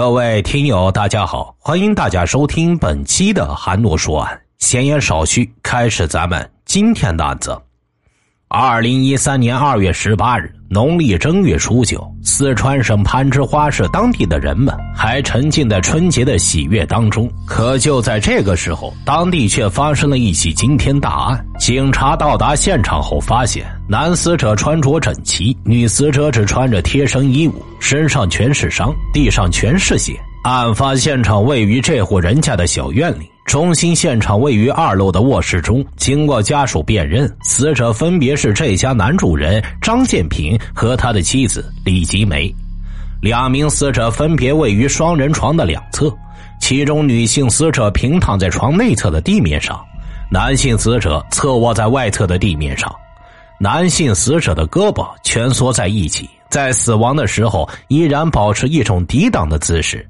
各位听友，大家好，欢迎大家收听本期的韩诺说案。闲言少叙，开始咱们今天的案子。二零一三年二月十八日，农历正月初九，四川省攀枝花市当地的人们还沉浸在春节的喜悦当中。可就在这个时候，当地却发生了一起惊天大案。警察到达现场后，发现男死者穿着整齐，女死者只穿着贴身衣物，身上全是伤，地上全是血。案发现场位于这户人家的小院里。中心现场位于二楼的卧室中。经过家属辨认，死者分别是这家男主人张建平和他的妻子李吉梅。两名死者分别位于双人床的两侧，其中女性死者平躺在床内侧的地面上，男性死者侧卧在外侧的地面上。男性死者的胳膊蜷缩在一起，在死亡的时候依然保持一种抵挡的姿势。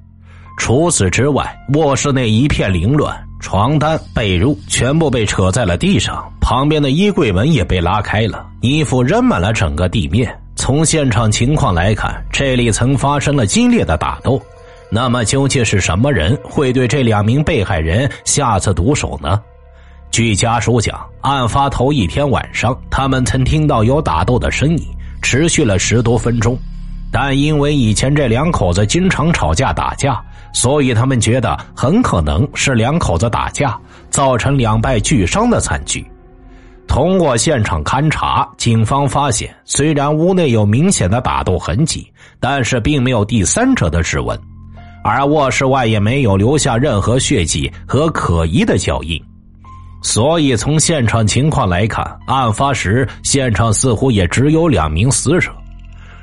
除此之外，卧室内一片凌乱。床单、被褥全部被扯在了地上，旁边的衣柜门也被拉开了，衣服扔满了整个地面。从现场情况来看，这里曾发生了激烈的打斗。那么，究竟是什么人会对这两名被害人下此毒手呢？据家属讲，案发头一天晚上，他们曾听到有打斗的声音，持续了十多分钟。但因为以前这两口子经常吵架打架，所以他们觉得很可能是两口子打架造成两败俱伤的惨剧。通过现场勘查，警方发现，虽然屋内有明显的打斗痕迹，但是并没有第三者的指纹，而卧室外也没有留下任何血迹和可疑的脚印。所以从现场情况来看，案发时现场似乎也只有两名死者。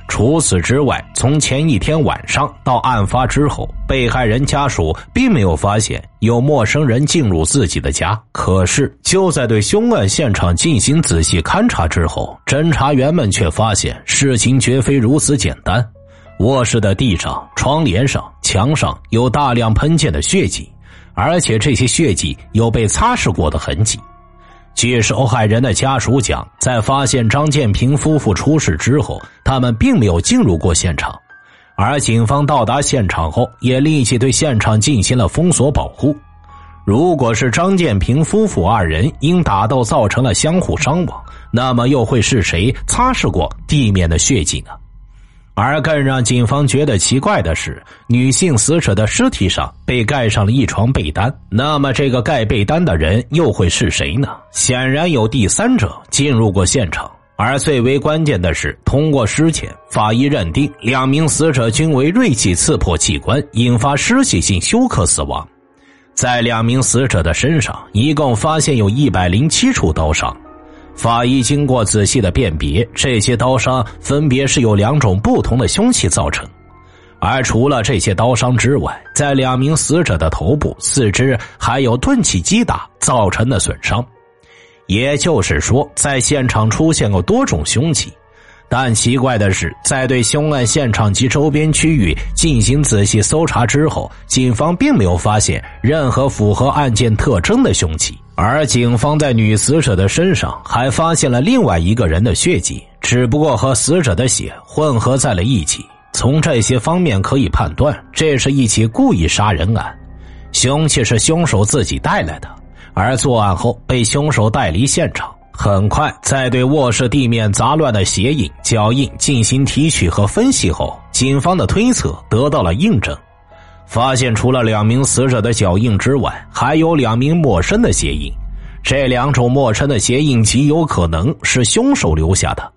除此之外，从前一天晚上到案发之后，被害人家属并没有发现有陌生人进入自己的家。可是，就在对凶案现场进行仔细勘查之后，侦查员们却发现事情绝非如此简单。卧室的地上、窗帘上、墙上有大量喷溅的血迹，而且这些血迹有被擦拭过的痕迹。据受害人的家属讲，在发现张建平夫妇出事之后，他们并没有进入过现场，而警方到达现场后，也立即对现场进行了封锁保护。如果是张建平夫妇二人因打斗造成了相互伤亡，那么又会是谁擦拭过地面的血迹呢？而更让警方觉得奇怪的是，女性死者的尸体上被盖上了一床被单。那么，这个盖被单的人又会是谁呢？显然有第三者进入过现场。而最为关键的是，通过尸检，法医认定两名死者均为锐器刺破器官，引发失血性休克死亡。在两名死者的身上，一共发现有一百零七处刀伤。法医经过仔细的辨别，这些刀伤分别是由两种不同的凶器造成。而除了这些刀伤之外，在两名死者的头部、四肢还有钝器击打造成的损伤。也就是说，在现场出现过多种凶器。但奇怪的是，在对凶案现场及周边区域进行仔细搜查之后，警方并没有发现任何符合案件特征的凶器。而警方在女死者的身上还发现了另外一个人的血迹，只不过和死者的血混合在了一起。从这些方面可以判断，这是一起故意杀人案，凶器是凶手自己带来的，而作案后被凶手带离现场。很快，在对卧室地面杂乱的鞋印、脚印进行提取和分析后，警方的推测得到了印证。发现除了两名死者的脚印之外，还有两名陌生的鞋印。这两种陌生的鞋印极有可能是凶手留下的。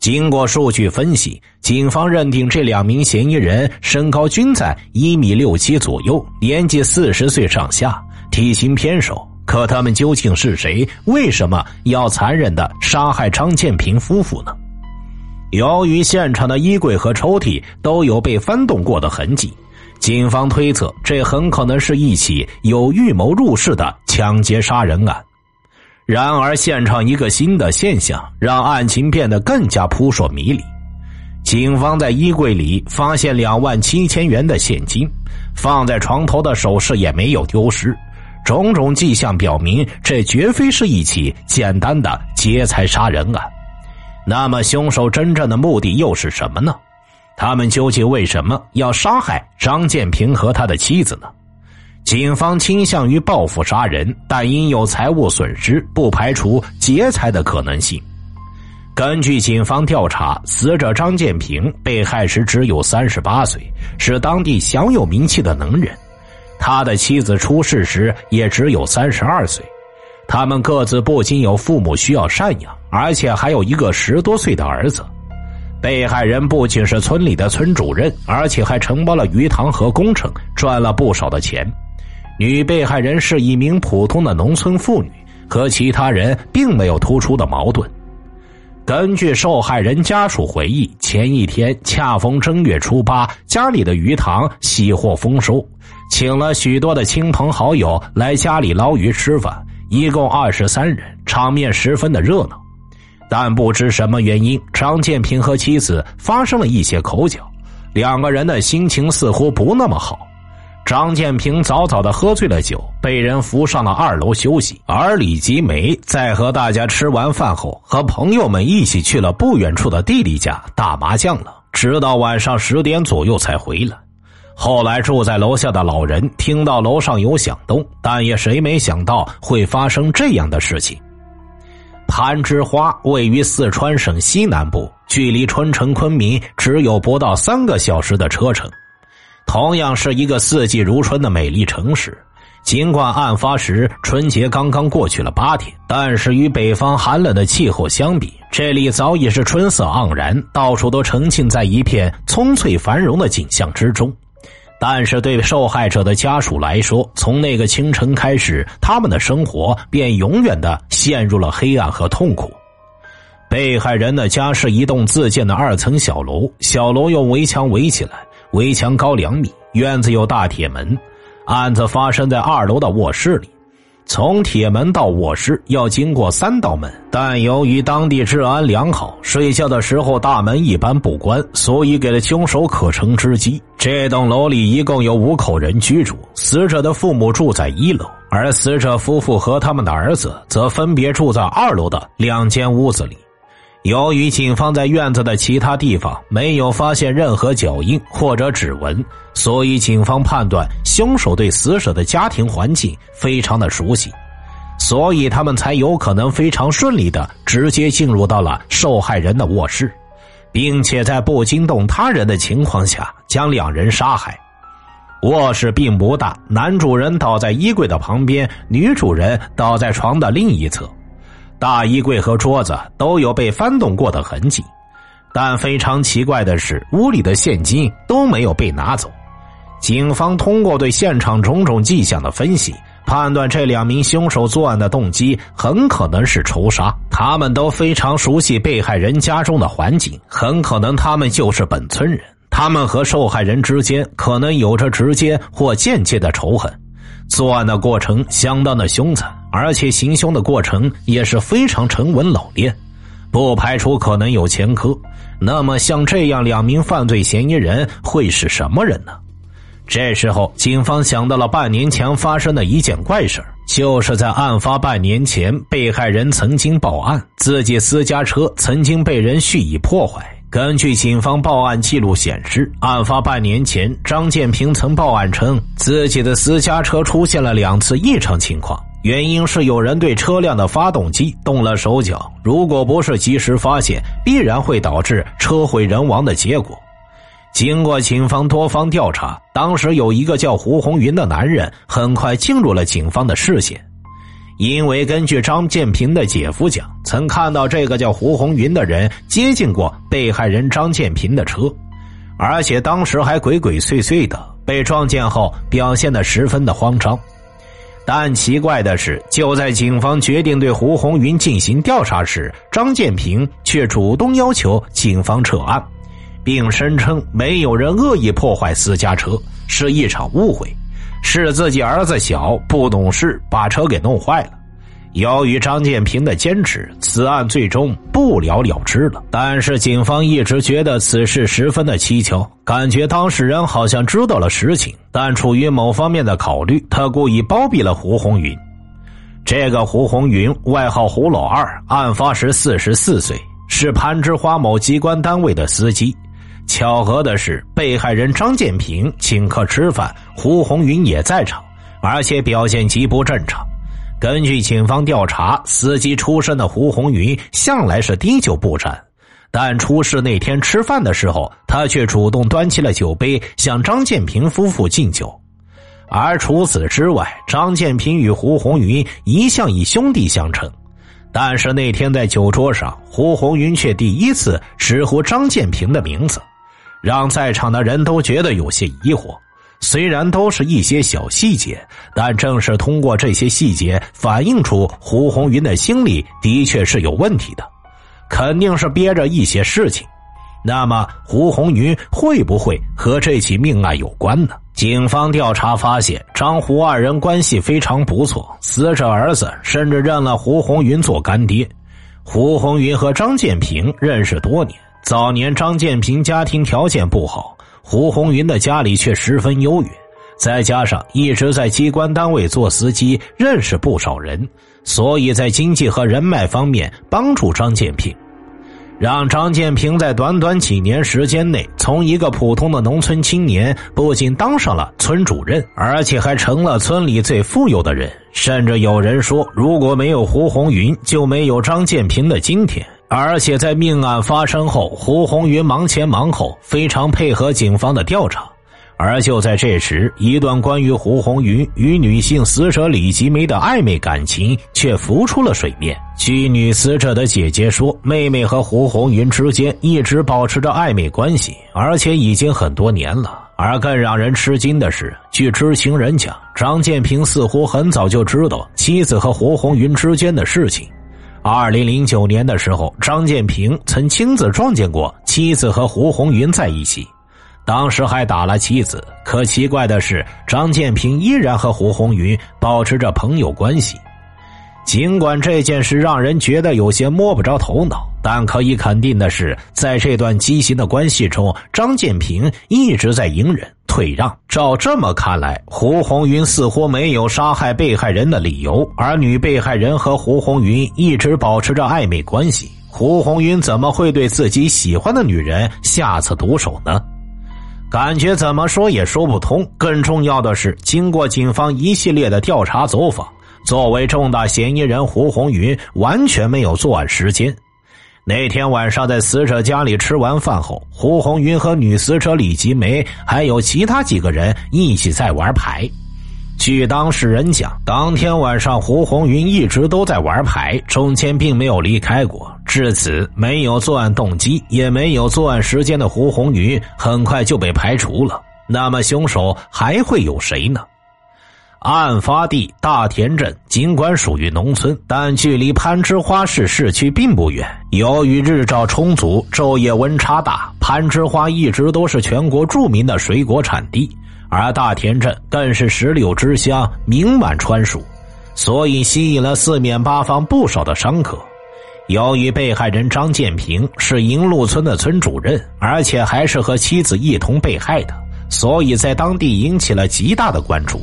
经过数据分析，警方认定这两名嫌疑人身高均在一米六七左右，年纪四十岁上下，体型偏瘦。可他们究竟是谁？为什么要残忍的杀害张建平夫妇呢？由于现场的衣柜和抽屉都有被翻动过的痕迹。警方推测，这很可能是一起有预谋入室的抢劫杀人案。然而，现场一个新的现象让案情变得更加扑朔迷离。警方在衣柜里发现两万七千元的现金，放在床头的首饰也没有丢失，种种迹象表明，这绝非是一起简单的劫财杀人案。那么，凶手真正的目的又是什么呢？他们究竟为什么要杀害张建平和他的妻子呢？警方倾向于报复杀人，但因有财物损失，不排除劫财的可能性。根据警方调查，死者张建平被害时只有三十八岁，是当地享有名气的能人。他的妻子出事时也只有三十二岁。他们各自不仅有父母需要赡养，而且还有一个十多岁的儿子。被害人不仅是村里的村主任，而且还承包了鱼塘和工程，赚了不少的钱。女被害人是一名普通的农村妇女，和其他人并没有突出的矛盾。根据受害人家属回忆，前一天恰逢正月初八，家里的鱼塘喜获丰收，请了许多的亲朋好友来家里捞鱼吃饭，一共二十三人，场面十分的热闹。但不知什么原因，张建平和妻子发生了一些口角，两个人的心情似乎不那么好。张建平早早的喝醉了酒，被人扶上了二楼休息。而李吉梅在和大家吃完饭后，和朋友们一起去了不远处的弟弟家打麻将了，直到晚上十点左右才回来。后来住在楼下的老人听到楼上有响动，但也谁没想到会发生这样的事情。攀枝花位于四川省西南部，距离春城昆明只有不到三个小时的车程。同样是一个四季如春的美丽城市，尽管案发时春节刚刚过去了八天，但是与北方寒冷的气候相比，这里早已是春色盎然，到处都沉浸在一片葱翠繁荣的景象之中。但是对受害者的家属来说，从那个清晨开始，他们的生活便永远的陷入了黑暗和痛苦。被害人的家是一栋自建的二层小楼，小楼用围墙围起来。围墙高两米，院子有大铁门。案子发生在二楼的卧室里，从铁门到卧室要经过三道门，但由于当地治安良好，睡觉的时候大门一般不关，所以给了凶手可乘之机。这栋楼里一共有五口人居住，死者的父母住在一楼，而死者夫妇和他们的儿子则分别住在二楼的两间屋子里。由于警方在院子的其他地方没有发现任何脚印或者指纹，所以警方判断凶手对死者的家庭环境非常的熟悉，所以他们才有可能非常顺利的直接进入到了受害人的卧室，并且在不惊动他人的情况下将两人杀害。卧室并不大，男主人倒在衣柜的旁边，女主人倒在床的另一侧。大衣柜和桌子都有被翻动过的痕迹，但非常奇怪的是，屋里的现金都没有被拿走。警方通过对现场种种迹象的分析，判断这两名凶手作案的动机很可能是仇杀。他们都非常熟悉被害人家中的环境，很可能他们就是本村人。他们和受害人之间可能有着直接或间接的仇恨。作案的过程相当的凶残，而且行凶的过程也是非常沉稳老练，不排除可能有前科。那么，像这样两名犯罪嫌疑人会是什么人呢？这时候，警方想到了半年前发生的一件怪事就是在案发半年前，被害人曾经报案，自己私家车曾经被人蓄意破坏。根据警方报案记录显示，案发半年前，张建平曾报案称自己的私家车出现了两次异常情况，原因是有人对车辆的发动机动了手脚，如果不是及时发现，必然会导致车毁人亡的结果。经过警方多方调查，当时有一个叫胡红云的男人很快进入了警方的视线。因为根据张建平的姐夫讲，曾看到这个叫胡红云的人接近过被害人张建平的车，而且当时还鬼鬼祟祟的，被撞见后表现的十分的慌张。但奇怪的是，就在警方决定对胡红云进行调查时，张建平却主动要求警方撤案，并声称没有人恶意破坏私家车，是一场误会。是自己儿子小不懂事，把车给弄坏了。由于张建平的坚持，此案最终不了了之了。但是警方一直觉得此事十分的蹊跷，感觉当事人好像知道了实情，但出于某方面的考虑，他故意包庇了胡红云。这个胡红云，外号胡老二，案发时四十四岁，是攀枝花某机关单位的司机。巧合的是，被害人张建平请客吃饭，胡红云也在场，而且表现极不正常。根据警方调查，司机出身的胡红云向来是滴酒不沾，但出事那天吃饭的时候，他却主动端起了酒杯向张建平夫妇敬酒。而除此之外，张建平与胡红云一向以兄弟相称。但是那天在酒桌上，胡红云却第一次直呼张建平的名字。让在场的人都觉得有些疑惑，虽然都是一些小细节，但正是通过这些细节，反映出胡红云的心里的确是有问题的，肯定是憋着一些事情。那么，胡红云会不会和这起命案有关呢？警方调查发现，张胡二人关系非常不错，死者儿子甚至认了胡红云做干爹。胡红云和张建平认识多年。早年张建平家庭条件不好，胡红云的家里却十分优越，再加上一直在机关单位做司机，认识不少人，所以在经济和人脉方面帮助张建平，让张建平在短短几年时间内，从一个普通的农村青年，不仅当上了村主任，而且还成了村里最富有的人。甚至有人说，如果没有胡红云，就没有张建平的今天。而且在命案发生后，胡红云忙前忙后，非常配合警方的调查。而就在这时，一段关于胡红云与女性死者李吉梅的暧昧感情却浮出了水面。据女死者的姐姐说，妹妹和胡红云之间一直保持着暧昧关系，而且已经很多年了。而更让人吃惊的是，据知情人讲，张建平似乎很早就知道妻子和胡红云之间的事情。二零零九年的时候，张建平曾亲自撞见过妻子和胡红云在一起，当时还打了妻子。可奇怪的是，张建平依然和胡红云保持着朋友关系。尽管这件事让人觉得有些摸不着头脑，但可以肯定的是，在这段畸形的关系中，张建平一直在隐忍。退让。照这么看来，胡红云似乎没有杀害被害人的理由，而女被害人和胡红云一直保持着暧昧关系。胡红云怎么会对自己喜欢的女人下此毒手呢？感觉怎么说也说不通。更重要的是，经过警方一系列的调查走访，作为重大嫌疑人，胡红云完全没有作案时间。那天晚上，在死者家里吃完饭后，胡红云和女死者李吉梅还有其他几个人一起在玩牌。据当事人讲，当天晚上胡红云一直都在玩牌，中间并没有离开过。至此，没有作案动机，也没有作案时间的胡红云很快就被排除了。那么，凶手还会有谁呢？案发地大田镇，尽管属于农村，但距离攀枝花市市区并不远。由于日照充足，昼夜温差大，攀枝花一直都是全国著名的水果产地，而大田镇更是石榴之乡，名满川蜀，所以吸引了四面八方不少的商客。由于被害人张建平是银鹿村的村主任，而且还是和妻子一同被害的，所以在当地引起了极大的关注。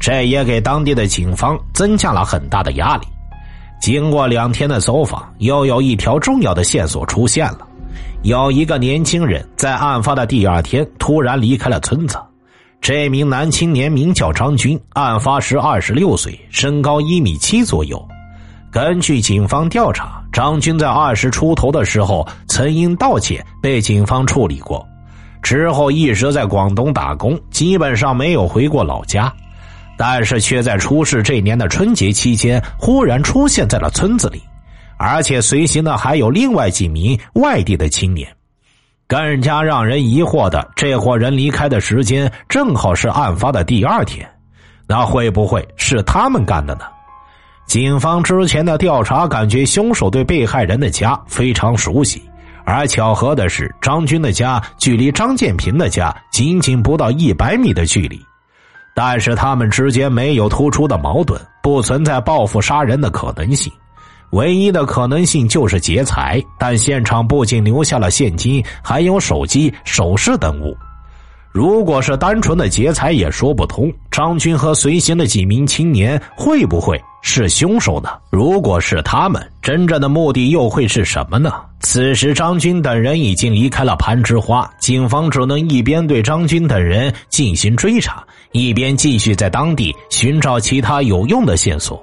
这也给当地的警方增加了很大的压力。经过两天的走访，又有一条重要的线索出现了：有一个年轻人在案发的第二天突然离开了村子。这名男青年名叫张军，案发时二十六岁，身高一米七左右。根据警方调查，张军在二十出头的时候曾因盗窃被警方处理过，之后一直在广东打工，基本上没有回过老家。但是却在出事这年的春节期间忽然出现在了村子里，而且随行的还有另外几名外地的青年。更加让人疑惑的，这伙人离开的时间正好是案发的第二天，那会不会是他们干的呢？警方之前的调查感觉凶手对被害人的家非常熟悉，而巧合的是，张军的家距离张建平的家仅仅不到一百米的距离。但是他们之间没有突出的矛盾，不存在报复杀人的可能性，唯一的可能性就是劫财。但现场不仅留下了现金，还有手机、首饰等物。如果是单纯的劫财，也说不通。张军和随行的几名青年会不会是凶手呢？如果是他们，真正的目的又会是什么呢？此时，张军等人已经离开了攀枝花，警方只能一边对张军等人进行追查，一边继续在当地寻找其他有用的线索。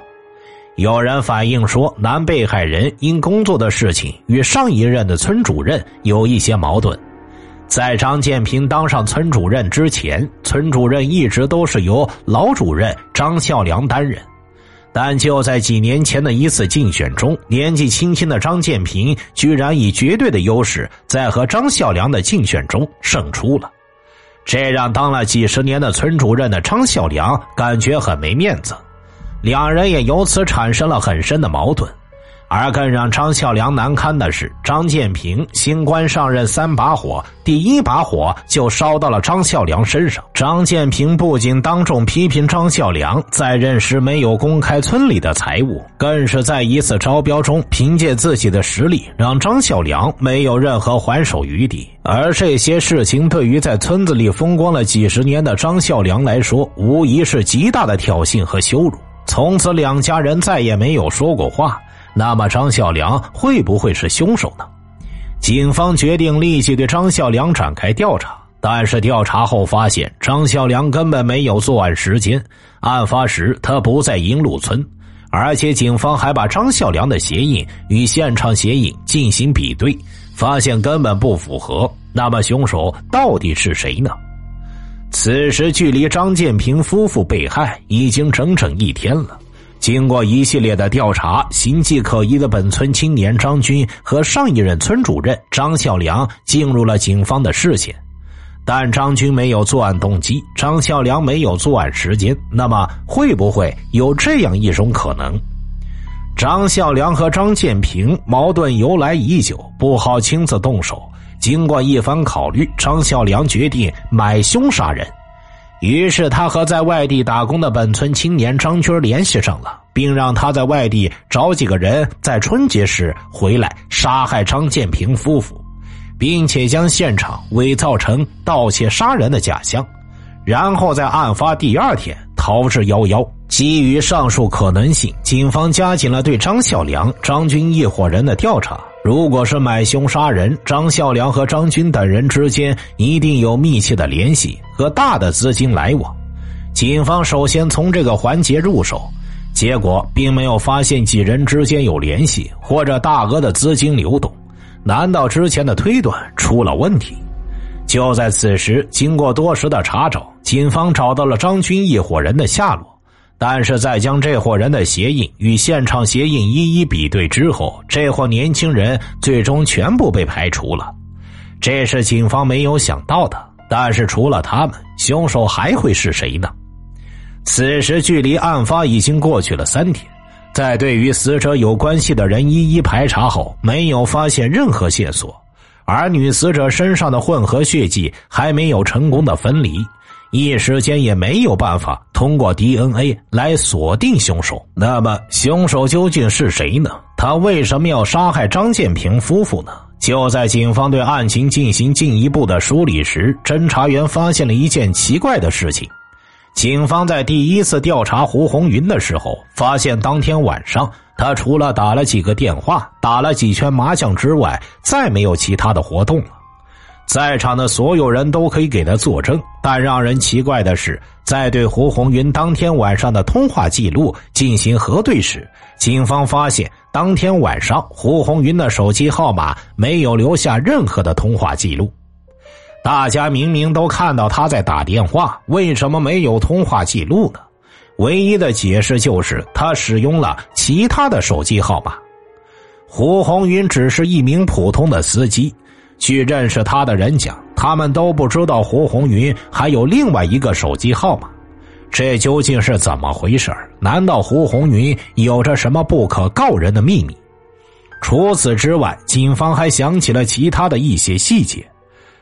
有人反映说，男被害人因工作的事情与上一任的村主任有一些矛盾。在张建平当上村主任之前，村主任一直都是由老主任张孝良担任。但就在几年前的一次竞选中，年纪轻轻的张建平居然以绝对的优势在和张孝良的竞选中胜出了，这让当了几十年的村主任的张孝良感觉很没面子，两人也由此产生了很深的矛盾。而更让张孝良难堪的是，张建平新官上任三把火，第一把火就烧到了张孝良身上。张建平不仅当众批评张孝良在任时没有公开村里的财物，更是在一次招标中凭借自己的实力让张孝良没有任何还手余地。而这些事情对于在村子里风光了几十年的张孝良来说，无疑是极大的挑衅和羞辱。从此，两家人再也没有说过话。那么张孝良会不会是凶手呢？警方决定立即对张孝良展开调查，但是调查后发现张孝良根本没有作案时间，案发时他不在银鹿村，而且警方还把张孝良的鞋印与现场鞋印进行比对，发现根本不符合。那么凶手到底是谁呢？此时距离张建平夫妇被害已经整整一天了。经过一系列的调查，形迹可疑的本村青年张军和上一任村主任张孝良进入了警方的视线。但张军没有作案动机，张孝良没有作案时间。那么，会不会有这样一种可能：张孝良和张建平矛盾由来已久，不好亲自动手。经过一番考虑，张孝良决定买凶杀人。于是他和在外地打工的本村青年张军联系上了，并让他在外地找几个人在春节时回来杀害张建平夫妇，并且将现场伪造成盗窃杀人的假象，然后在案发第二天逃之夭夭。基于上述可能性，警方加紧了对张孝良、张军一伙人的调查。如果是买凶杀人，张孝良和张军等人之间一定有密切的联系和大的资金来往。警方首先从这个环节入手，结果并没有发现几人之间有联系或者大额的资金流动。难道之前的推断出了问题？就在此时，经过多时的查找，警方找到了张军一伙人的下落。但是在将这伙人的鞋印与现场鞋印一一比对之后，这伙年轻人最终全部被排除了。这是警方没有想到的。但是除了他们，凶手还会是谁呢？此时距离案发已经过去了三天，在对于死者有关系的人一一排查后，没有发现任何线索，而女死者身上的混合血迹还没有成功的分离。一时间也没有办法通过 DNA 来锁定凶手。那么，凶手究竟是谁呢？他为什么要杀害张建平夫妇呢？就在警方对案情进行进一步的梳理时，侦查员发现了一件奇怪的事情。警方在第一次调查胡红云的时候，发现当天晚上他除了打了几个电话、打了几圈麻将之外，再没有其他的活动了。在场的所有人都可以给他作证，但让人奇怪的是，在对胡红云当天晚上的通话记录进行核对时，警方发现当天晚上胡红云的手机号码没有留下任何的通话记录。大家明明都看到他在打电话，为什么没有通话记录呢？唯一的解释就是他使用了其他的手机号码。胡红云只是一名普通的司机。据认识他的人讲，他们都不知道胡红云还有另外一个手机号码，这究竟是怎么回事难道胡红云有着什么不可告人的秘密？除此之外，警方还想起了其他的一些细节。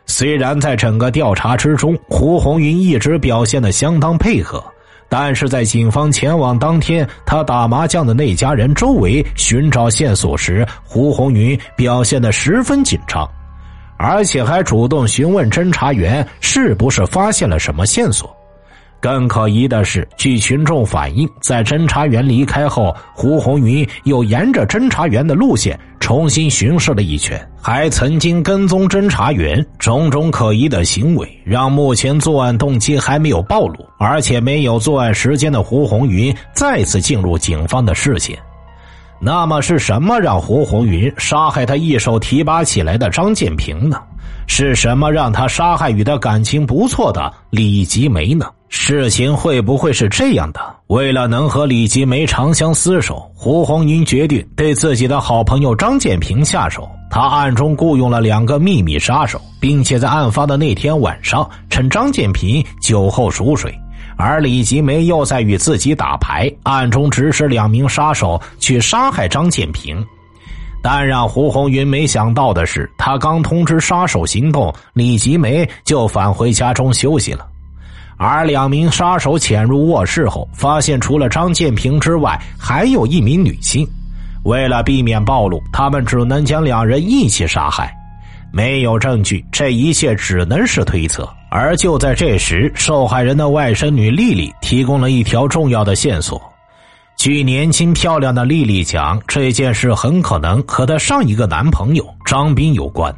虽然在整个调查之中，胡红云一直表现的相当配合，但是在警方前往当天他打麻将的那家人周围寻找线索时，胡红云表现的十分紧张。而且还主动询问侦查员是不是发现了什么线索。更可疑的是，据群众反映，在侦查员离开后，胡红云又沿着侦查员的路线重新巡视了一圈，还曾经跟踪侦查员。种种可疑的行为，让目前作案动机还没有暴露，而且没有作案时间的胡红云再次进入警方的视线。那么，是什么让胡红云杀害他一手提拔起来的张建平呢？是什么让他杀害与他感情不错的李吉梅呢？事情会不会是这样的？为了能和李吉梅长相厮守，胡红云决定对自己的好朋友张建平下手。他暗中雇佣了两个秘密杀手，并且在案发的那天晚上，趁张建平酒后熟睡，而李吉梅又在与自己打牌，暗中指使两名杀手去杀害张建平。但让胡红云没想到的是，他刚通知杀手行动，李吉梅就返回家中休息了。而两名杀手潜入卧室后，发现除了张建平之外，还有一名女性。为了避免暴露，他们只能将两人一起杀害。没有证据，这一切只能是推测。而就在这时，受害人的外甥女丽丽提供了一条重要的线索。据年轻漂亮的丽丽讲，这件事很可能和她上一个男朋友张斌有关。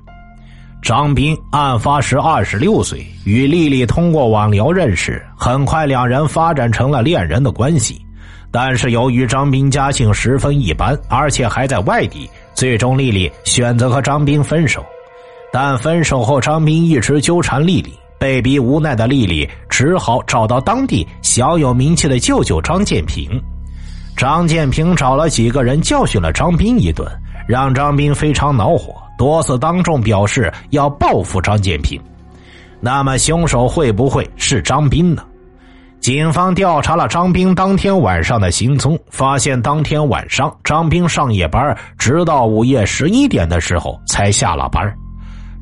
张斌案发时二十六岁，与丽丽通过网聊认识，很快两人发展成了恋人的关系。但是由于张斌家境十分一般，而且还在外地，最终丽丽选择和张斌分手。但分手后，张斌一直纠缠丽丽，被逼无奈的丽丽只好找到当地小有名气的舅舅张建平。张建平找了几个人教训了张斌一顿，让张斌非常恼火。多次当众表示要报复张建平，那么凶手会不会是张斌呢？警方调查了张斌当天晚上的行踪，发现当天晚上张斌上夜班，直到午夜十一点的时候才下了班，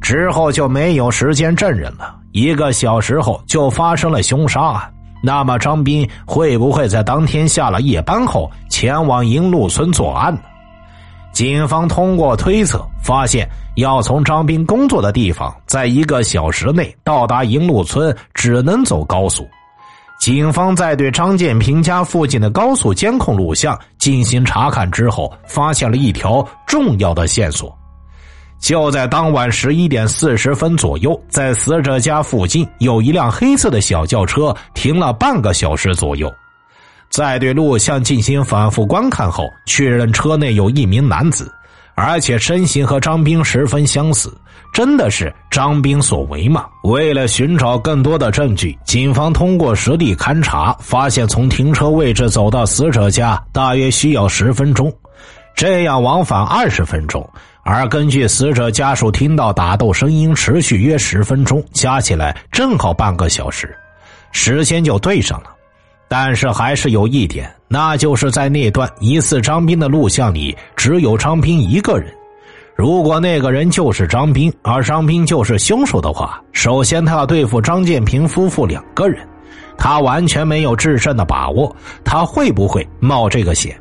之后就没有时间证人了。一个小时后就发生了凶杀案，那么张斌会不会在当天下了夜班后前往银路村作案呢？警方通过推测发现，要从张斌工作的地方，在一个小时内到达银路村，只能走高速。警方在对张建平家附近的高速监控录像进行查看之后，发现了一条重要的线索。就在当晚十一点四十分左右，在死者家附近有一辆黑色的小轿车停了半个小时左右。在对录像进行反复观看后，确认车内有一名男子，而且身形和张兵十分相似，真的是张兵所为吗？为了寻找更多的证据，警方通过实地勘查，发现从停车位置走到死者家大约需要十分钟，这样往返二十分钟，而根据死者家属听到打斗声音持续约十分钟，加起来正好半个小时，时间就对上了。但是还是有一点，那就是在那段疑似张斌的录像里，只有张斌一个人。如果那个人就是张斌，而张斌就是凶手的话，首先他要对付张建平夫妇两个人，他完全没有制胜的把握。他会不会冒这个险？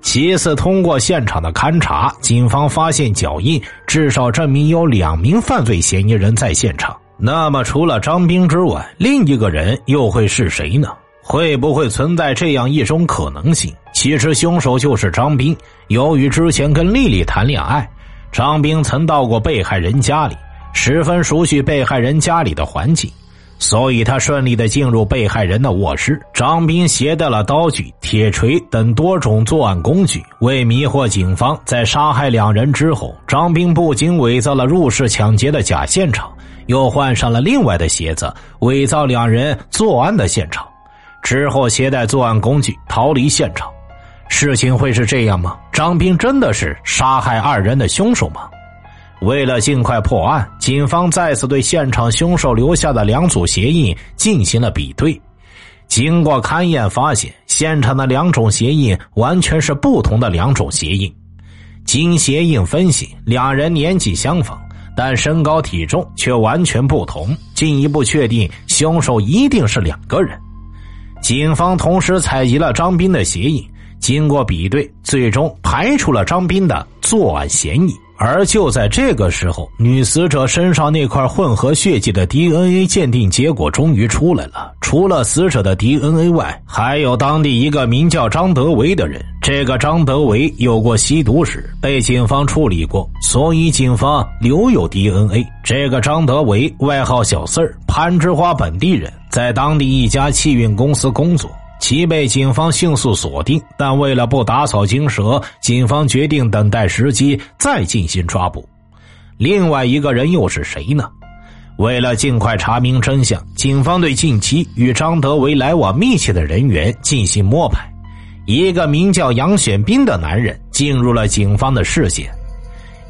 其次，通过现场的勘查，警方发现脚印，至少证明有两名犯罪嫌疑人在现场。那么，除了张兵之外，另一个人又会是谁呢？会不会存在这样一种可能性？其实凶手就是张兵。由于之前跟丽丽谈恋爱，张兵曾到过被害人家里，十分熟悉被害人家里的环境，所以他顺利的进入被害人的卧室。张斌携带了刀具、铁锤等多种作案工具。为迷惑警方，在杀害两人之后，张斌不仅伪造了入室抢劫的假现场，又换上了另外的鞋子，伪造两人作案的现场。之后携带作案工具逃离现场，事情会是这样吗？张斌真的是杀害二人的凶手吗？为了尽快破案，警方再次对现场凶手留下的两组鞋印进行了比对。经过勘验，发现现场的两种鞋印完全是不同的两种鞋印。经鞋印分析，两人年纪相仿，但身高体重却完全不同，进一步确定凶手一定是两个人。警方同时采集了张斌的鞋印，经过比对，最终排除了张斌的作案嫌疑。而就在这个时候，女死者身上那块混合血迹的 DNA 鉴定结果终于出来了。除了死者的 DNA 外，还有当地一个名叫张德维的人。这个张德维有过吸毒史，被警方处理过，所以警方留有 DNA。这个张德维外号小四儿，攀枝花本地人，在当地一家汽运公司工作。其被警方迅速锁定，但为了不打草惊蛇，警方决定等待时机再进行抓捕。另外一个人又是谁呢？为了尽快查明真相，警方对近期与张德维来往密切的人员进行摸排。一个名叫杨选兵的男人进入了警方的视线。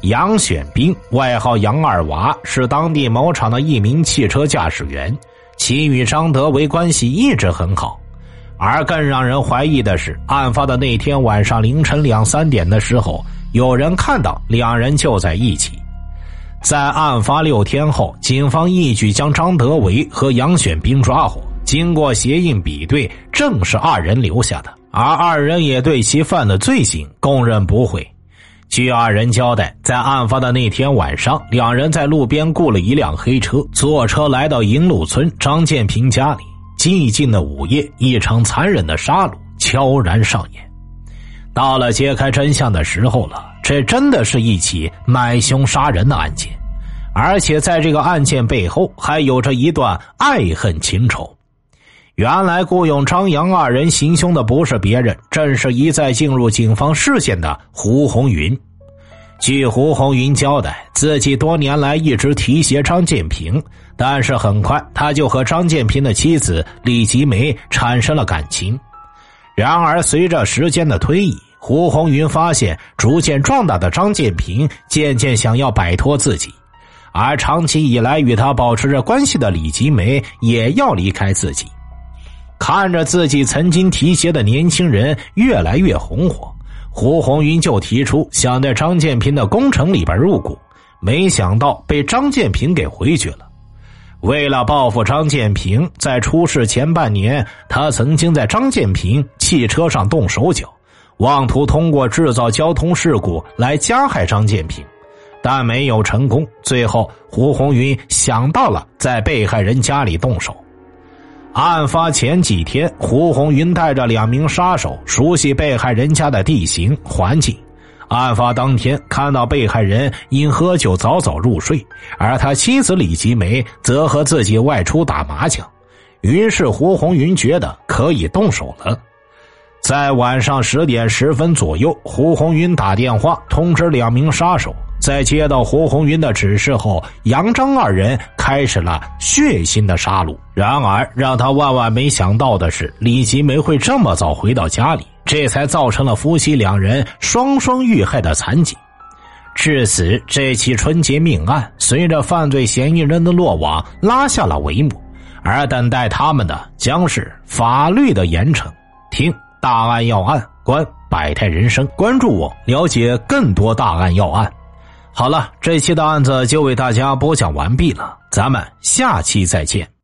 杨选兵，外号杨二娃，是当地某厂的一名汽车驾驶员，其与张德维关系一直很好。而更让人怀疑的是，案发的那天晚上凌晨两三点的时候，有人看到两人就在一起。在案发六天后，警方一举将张德维和杨选兵抓获。经过鞋印比对，正是二人留下的。而二人也对其犯的罪行供认不讳。据二人交代，在案发的那天晚上，两人在路边雇了一辆黑车，坐车来到银路村张建平家里。寂静的午夜，一场残忍的杀戮悄然上演。到了揭开真相的时候了，这真的是一起买凶杀人的案件，而且在这个案件背后还有着一段爱恨情仇。原来雇佣张扬二人行凶的不是别人，正是一再进入警方视线的胡红云。据胡红云交代，自己多年来一直提携张建平，但是很快他就和张建平的妻子李吉梅产生了感情。然而，随着时间的推移，胡红云发现逐渐壮大的张建平渐渐想要摆脱自己，而长期以来与他保持着关系的李吉梅也要离开自己。看着自己曾经提携的年轻人越来越红火。胡红云就提出想在张建平的工程里边入股，没想到被张建平给回绝了。为了报复张建平，在出事前半年，他曾经在张建平汽车上动手脚，妄图通过制造交通事故来加害张建平，但没有成功。最后，胡红云想到了在被害人家里动手。案发前几天，胡红云带着两名杀手熟悉被害人家的地形环境。案发当天，看到被害人因喝酒早早入睡，而他妻子李吉梅则和自己外出打麻将。于是，胡红云觉得可以动手了。在晚上十点十分左右，胡红云打电话通知两名杀手。在接到胡红云的指示后，杨张二人开始了血腥的杀戮。然而，让他万万没想到的是，李吉梅会这么早回到家里，这才造成了夫妻两人双双遇害的惨景。至此，这起春节命案随着犯罪嫌疑人的落网拉下了帷幕，而等待他们的将是法律的严惩。听大案要案，观百态人生，关注我，了解更多大案要案。好了，这期的案子就为大家播讲完毕了，咱们下期再见。